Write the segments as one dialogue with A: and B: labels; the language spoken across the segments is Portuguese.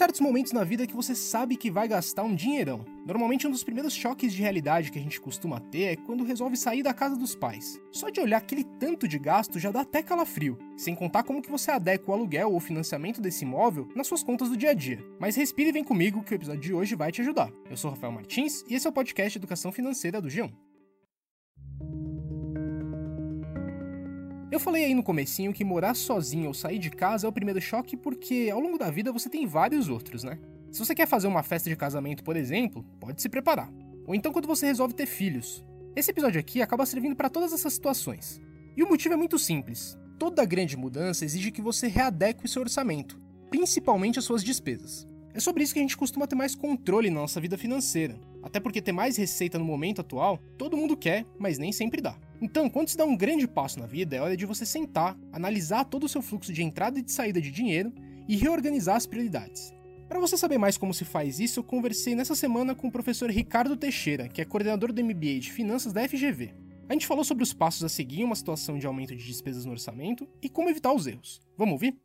A: Certos momentos na vida que você sabe que vai gastar um dinheirão. Normalmente um dos primeiros choques de realidade que a gente costuma ter é quando resolve sair da casa dos pais. Só de olhar aquele tanto de gasto já dá até calafrio, sem contar como que você adequa o aluguel ou financiamento desse imóvel nas suas contas do dia a dia. Mas respire e vem comigo que o episódio de hoje vai te ajudar. Eu sou Rafael Martins e esse é o podcast Educação Financeira do G1. Eu falei aí no comecinho que morar sozinho ou sair de casa é o primeiro choque porque ao longo da vida você tem vários outros, né? Se você quer fazer uma festa de casamento, por exemplo, pode se preparar. Ou então quando você resolve ter filhos. Esse episódio aqui acaba servindo para todas essas situações. E o motivo é muito simples. Toda grande mudança exige que você readeque o seu orçamento, principalmente as suas despesas. É sobre isso que a gente costuma ter mais controle na nossa vida financeira. Até porque ter mais receita no momento atual, todo mundo quer, mas nem sempre dá. Então, quando se dá um grande passo na vida, é hora de você sentar, analisar todo o seu fluxo de entrada e de saída de dinheiro e reorganizar as prioridades. Para você saber mais como se faz isso, eu conversei nessa semana com o professor Ricardo Teixeira, que é coordenador do MBA de Finanças da FGV. A gente falou sobre os passos a seguir em uma situação de aumento de despesas no orçamento e como evitar os erros. Vamos ouvir?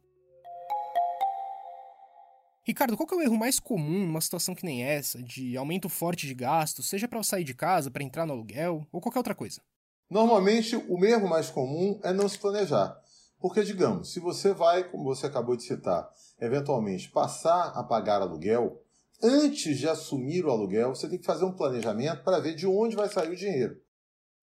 A: Ricardo, qual é o erro mais comum numa situação que nem essa, de aumento forte de gastos, seja para sair de casa, para entrar no aluguel ou qualquer outra coisa?
B: Normalmente, o erro mais comum é não se planejar. Porque, digamos, se você vai, como você acabou de citar, eventualmente passar a pagar aluguel, antes de assumir o aluguel, você tem que fazer um planejamento para ver de onde vai sair o dinheiro.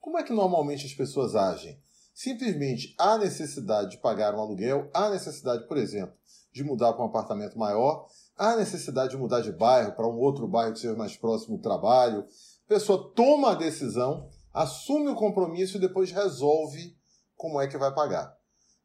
B: Como é que normalmente as pessoas agem? Simplesmente há necessidade de pagar um aluguel, há necessidade, por exemplo, de mudar para um apartamento maior, há necessidade de mudar de bairro para um outro bairro que seja mais próximo do trabalho. A pessoa toma a decisão assume o compromisso e depois resolve como é que vai pagar.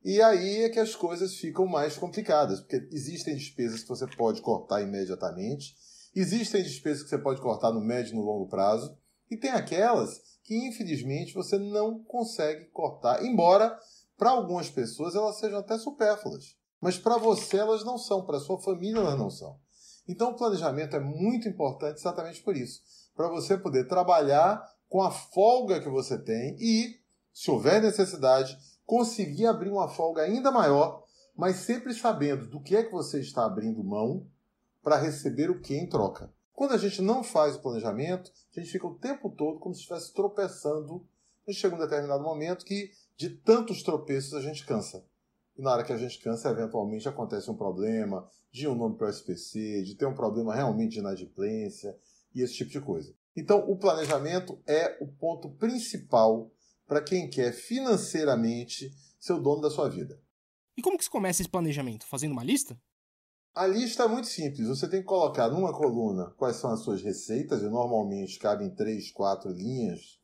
B: E aí é que as coisas ficam mais complicadas, porque existem despesas que você pode cortar imediatamente, existem despesas que você pode cortar no médio e no longo prazo, e tem aquelas que infelizmente você não consegue cortar, embora para algumas pessoas elas sejam até supérfluas. Mas para você elas não são, para sua família elas não são. Então o planejamento é muito importante exatamente por isso, para você poder trabalhar com a folga que você tem e, se houver necessidade, conseguir abrir uma folga ainda maior, mas sempre sabendo do que é que você está abrindo mão para receber o que em troca. Quando a gente não faz o planejamento, a gente fica o tempo todo como se estivesse tropeçando. E chega um determinado momento que, de tantos tropeços, a gente cansa. E na hora que a gente cansa, eventualmente acontece um problema de um nome para o SPC, de ter um problema realmente de inadimplência e esse tipo de coisa. Então, o planejamento é o ponto principal para quem quer financeiramente ser o dono da sua vida.
A: E como que se começa esse planejamento? Fazendo uma lista?
B: A lista é muito simples. Você tem que colocar numa coluna quais são as suas receitas, e normalmente cabem três, quatro linhas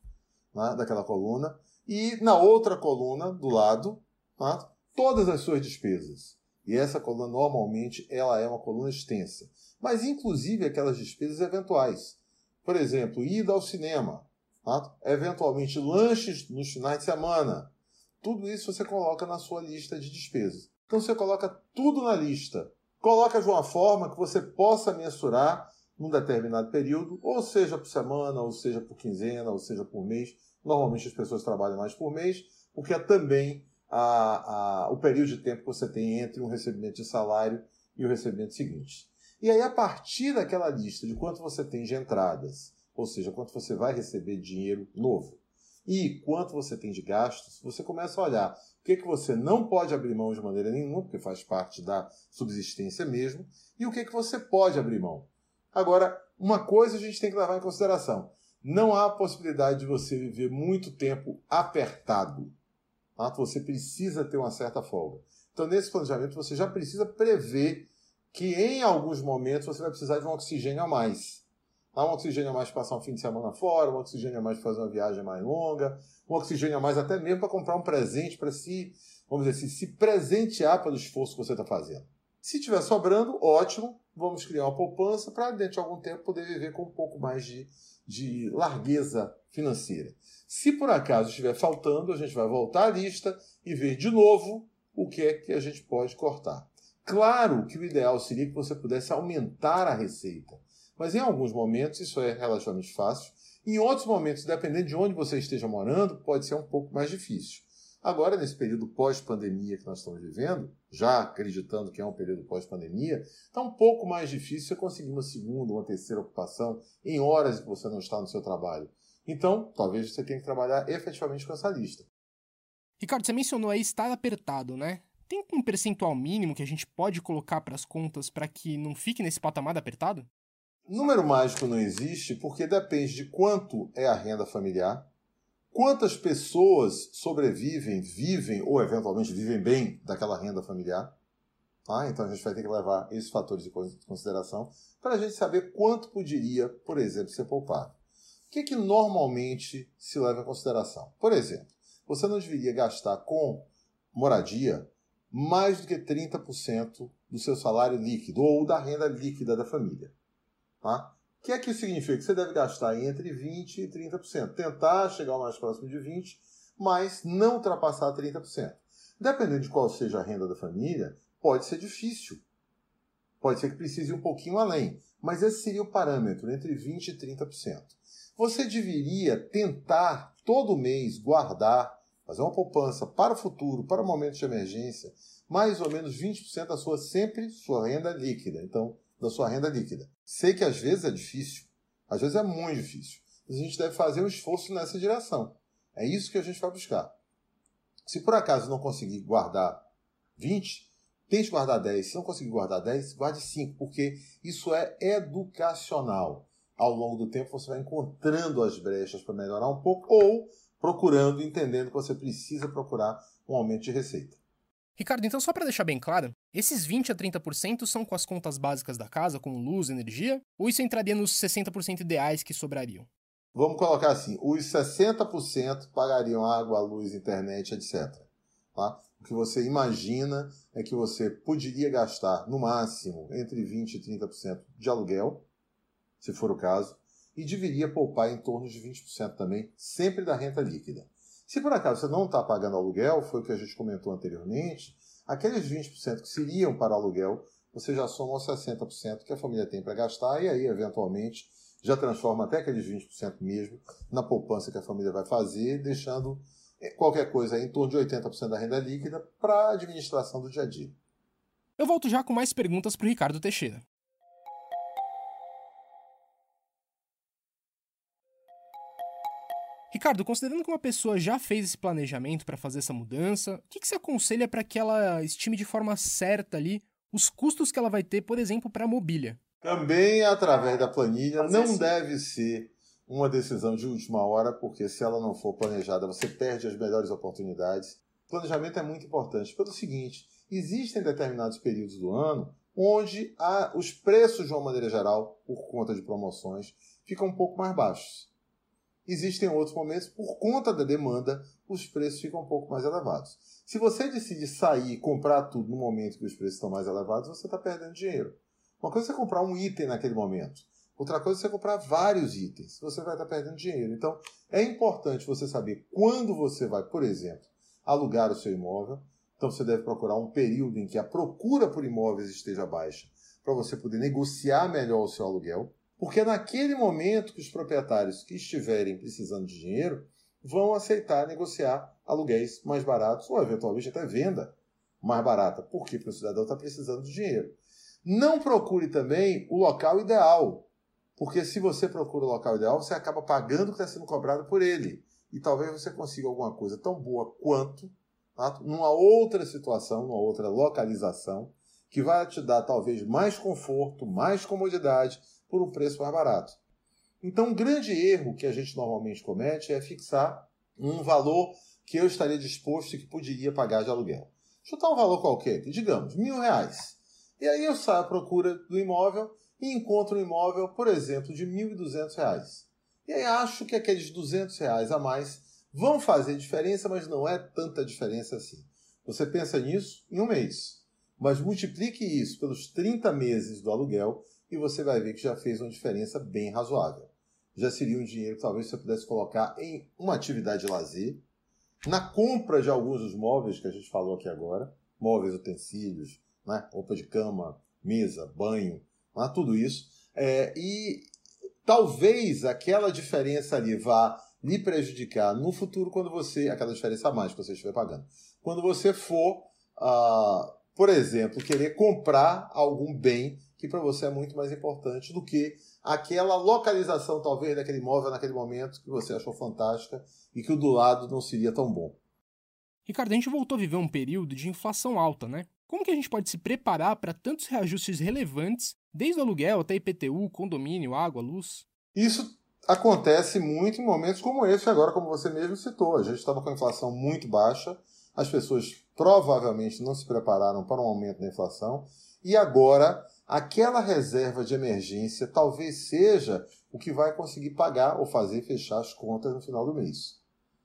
B: né, daquela coluna. E na outra coluna, do lado, né, todas as suas despesas. E essa coluna, normalmente, ela é uma coluna extensa. Mas, inclusive, aquelas despesas eventuais. Por exemplo, ida ao cinema, tá? eventualmente lanches nos finais de semana. Tudo isso você coloca na sua lista de despesas. Então você coloca tudo na lista. Coloca de uma forma que você possa mensurar num determinado período, ou seja por semana, ou seja por quinzena, ou seja por mês. Normalmente as pessoas trabalham mais por mês, porque é também a, a, o período de tempo que você tem entre um recebimento de salário e o recebimento seguinte. E aí, a partir daquela lista de quanto você tem de entradas, ou seja, quanto você vai receber dinheiro novo, e quanto você tem de gastos, você começa a olhar o que, que você não pode abrir mão de maneira nenhuma, porque faz parte da subsistência mesmo, e o que, que você pode abrir mão. Agora, uma coisa a gente tem que levar em consideração: não há possibilidade de você viver muito tempo apertado. Tá? Você precisa ter uma certa folga. Então, nesse planejamento, você já precisa prever que em alguns momentos você vai precisar de um oxigênio a mais. Há um oxigênio a mais para passar um fim de semana fora, um oxigênio a mais para fazer uma viagem mais longa, um oxigênio a mais até mesmo para comprar um presente para si, vamos dizer assim, se presentear pelo esforço que você está fazendo. Se estiver sobrando, ótimo, vamos criar uma poupança para dentro de algum tempo poder viver com um pouco mais de, de largueza financeira. Se por acaso estiver faltando, a gente vai voltar à lista e ver de novo o que é que a gente pode cortar. Claro que o ideal seria que você pudesse aumentar a receita, mas em alguns momentos isso é relativamente fácil. Em outros momentos, dependendo de onde você esteja morando, pode ser um pouco mais difícil. Agora, nesse período pós-pandemia que nós estamos vivendo, já acreditando que é um período pós-pandemia, está um pouco mais difícil você conseguir uma segunda, uma terceira ocupação em horas que você não está no seu trabalho. Então, talvez você tenha que trabalhar efetivamente com essa lista.
A: Ricardo, você mencionou aí estar apertado, né? Tem um percentual mínimo que a gente pode colocar para as contas para que não fique nesse patamar apertado?
B: Número mágico não existe porque depende de quanto é a renda familiar, quantas pessoas sobrevivem, vivem ou eventualmente vivem bem daquela renda familiar. Ah, então a gente vai ter que levar esses fatores em consideração para a gente saber quanto poderia, por exemplo, ser poupado. O que, que normalmente se leva em consideração? Por exemplo, você não deveria gastar com moradia mais do que 30% do seu salário líquido ou da renda líquida da família. Tá? O que é que isso significa? Que você deve gastar entre 20% e 30%. Tentar chegar o mais próximo de 20%, mas não ultrapassar 30%. Dependendo de qual seja a renda da família, pode ser difícil. Pode ser que precise um pouquinho além. Mas esse seria o parâmetro, entre 20% e 30%. Você deveria tentar todo mês guardar fazer uma poupança para o futuro, para momentos de emergência, mais ou menos 20% da sua sempre sua renda líquida. Então, da sua renda líquida. Sei que às vezes é difícil, às vezes é muito difícil. Mas a gente deve fazer um esforço nessa direção. É isso que a gente vai buscar. Se por acaso não conseguir guardar 20, tente guardar 10. Se não conseguir guardar 10, guarde 5, porque isso é educacional. Ao longo do tempo você vai encontrando as brechas para melhorar um pouco ou procurando, entendendo que você precisa procurar um aumento de receita.
A: Ricardo, então só para deixar bem claro, esses 20 a 30% são com as contas básicas da casa, como luz, energia, ou isso entraria nos 60% ideais que sobrariam?
B: Vamos colocar assim, os 60% pagariam água, luz, internet, etc. Tá? O que você imagina é que você poderia gastar, no máximo, entre 20% e 30% de aluguel, se for o caso, e deveria poupar em torno de 20% também, sempre da renta líquida. Se por acaso você não está pagando aluguel, foi o que a gente comentou anteriormente, aqueles 20% que seriam para aluguel, você já soma aos 60% que a família tem para gastar e aí, eventualmente, já transforma até aqueles 20% mesmo na poupança que a família vai fazer, deixando eh, qualquer coisa em torno de 80% da renda líquida para a administração do dia a dia.
A: Eu volto já com mais perguntas para o Ricardo Teixeira. Ricardo, considerando que uma pessoa já fez esse planejamento para fazer essa mudança, o que, que você aconselha para que ela estime de forma certa ali os custos que ela vai ter, por exemplo, para a mobília?
B: Também através da planilha, não deve ser uma decisão de última hora, porque se ela não for planejada, você perde as melhores oportunidades. Planejamento é muito importante pelo seguinte: existem determinados períodos do ano onde a, os preços, de uma maneira geral, por conta de promoções, ficam um pouco mais baixos. Existem outros momentos, por conta da demanda, os preços ficam um pouco mais elevados. Se você decide sair e comprar tudo no momento que os preços estão mais elevados, você está perdendo dinheiro. Uma coisa é você comprar um item naquele momento. Outra coisa é você comprar vários itens. Você vai estar perdendo dinheiro. Então, é importante você saber quando você vai, por exemplo, alugar o seu imóvel. Então, você deve procurar um período em que a procura por imóveis esteja baixa, para você poder negociar melhor o seu aluguel. Porque naquele momento que os proprietários que estiverem precisando de dinheiro vão aceitar negociar aluguéis mais baratos ou eventualmente até venda mais barata. Por quê? Porque o cidadão está precisando de dinheiro. Não procure também o local ideal, porque se você procura o local ideal, você acaba pagando o que está sendo cobrado por ele. E talvez você consiga alguma coisa tão boa quanto tá? numa outra situação, numa outra localização, que vai te dar talvez mais conforto, mais comodidade por um preço mais barato. Então, um grande erro que a gente normalmente comete é fixar um valor que eu estaria disposto e que poderia pagar de aluguel. Chutar um valor qualquer, digamos, mil reais. E aí eu saio à procura do imóvel e encontro um imóvel, por exemplo, de mil e duzentos reais. E aí acho que aqueles duzentos reais a mais vão fazer diferença, mas não é tanta diferença assim. Você pensa nisso em um mês, mas multiplique isso pelos 30 meses do aluguel e você vai ver que já fez uma diferença bem razoável. Já seria um dinheiro que talvez você pudesse colocar em uma atividade de lazer, na compra de alguns dos móveis que a gente falou aqui agora, móveis, utensílios, né? roupa de cama, mesa, banho, né? tudo isso. É, e talvez aquela diferença ali vá lhe prejudicar no futuro quando você. aquela diferença a mais que você estiver pagando. Quando você for, uh, por exemplo, querer comprar algum bem que para você é muito mais importante do que aquela localização, talvez, daquele imóvel naquele momento que você achou fantástica e que o do lado não seria tão bom.
A: Ricardo, a gente voltou a viver um período de inflação alta, né? Como que a gente pode se preparar para tantos reajustes relevantes, desde o aluguel até IPTU, condomínio, água, luz?
B: Isso acontece muito em momentos como esse agora, como você mesmo citou. A gente estava com a inflação muito baixa, as pessoas provavelmente não se prepararam para um aumento da inflação e agora aquela reserva de emergência talvez seja o que vai conseguir pagar ou fazer fechar as contas no final do mês.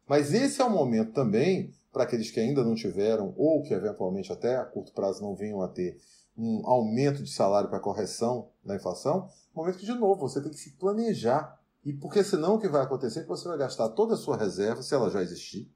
B: Mas esse é o momento também para aqueles que ainda não tiveram ou que eventualmente até a curto prazo não venham a ter um aumento de salário para correção da inflação, momento que de novo você tem que se planejar. E porque senão o que vai acontecer é que você vai gastar toda a sua reserva, se ela já existir,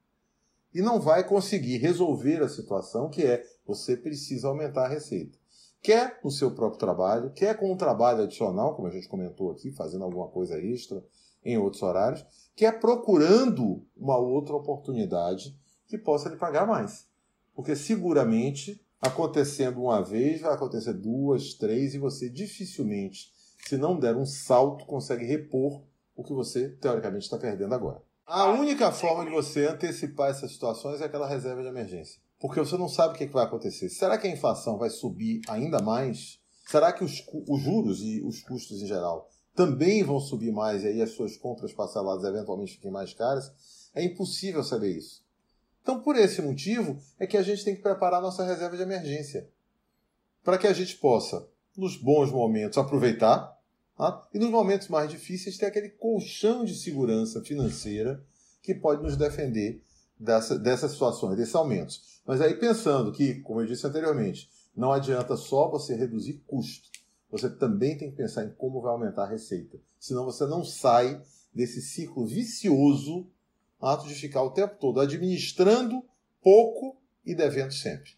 B: e não vai conseguir resolver a situação que é você precisa aumentar a receita quer no seu próprio trabalho, quer com um trabalho adicional, como a gente comentou aqui, fazendo alguma coisa extra em outros horários, quer procurando uma outra oportunidade que possa lhe pagar mais. Porque seguramente, acontecendo uma vez, vai acontecer duas, três, e você dificilmente, se não der um salto, consegue repor o que você teoricamente está perdendo agora. A única forma de você antecipar essas situações é aquela reserva de emergência porque você não sabe o que, vai acontecer. Será que a inflação vai subir ainda mais? Será que os, os juros e os custos em geral também vão subir mais e aí as suas compras parceladas eventualmente fiquem mais caras? É impossível saber isso. Então, por esse motivo, é que a gente tem que preparar nossa reserva de emergência. Para que a gente possa, nos bons momentos, aproveitar tá? e nos momentos mais difíceis, ter aquele colchão de segurança financeira que pode nos defender dessa, dessas situações, desses aumentos. Mas aí pensando que, como eu disse anteriormente, não adianta só você reduzir custo, você também tem que pensar em como vai aumentar a receita. Senão você não sai desse ciclo vicioso ato de ficar o tempo todo administrando pouco e devendo sempre.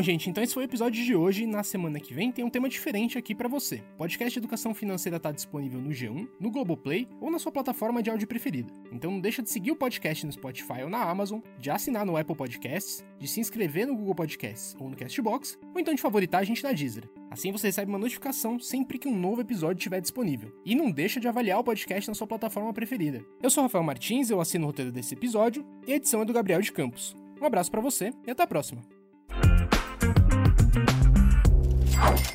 A: Bom, gente, então esse foi o episódio de hoje. Na semana que vem tem um tema diferente aqui para você. O podcast Educação Financeira está disponível no G1, no Globoplay ou na sua plataforma de áudio preferida. Então não deixa de seguir o podcast no Spotify ou na Amazon, de assinar no Apple Podcasts, de se inscrever no Google Podcasts ou no Castbox, ou então de favoritar a gente na Deezer. Assim você recebe uma notificação sempre que um novo episódio estiver disponível. E não deixa de avaliar o podcast na sua plataforma preferida. Eu sou Rafael Martins, eu assino o roteiro desse episódio e a edição é do Gabriel de Campos. Um abraço para você e até a próxima. Oh.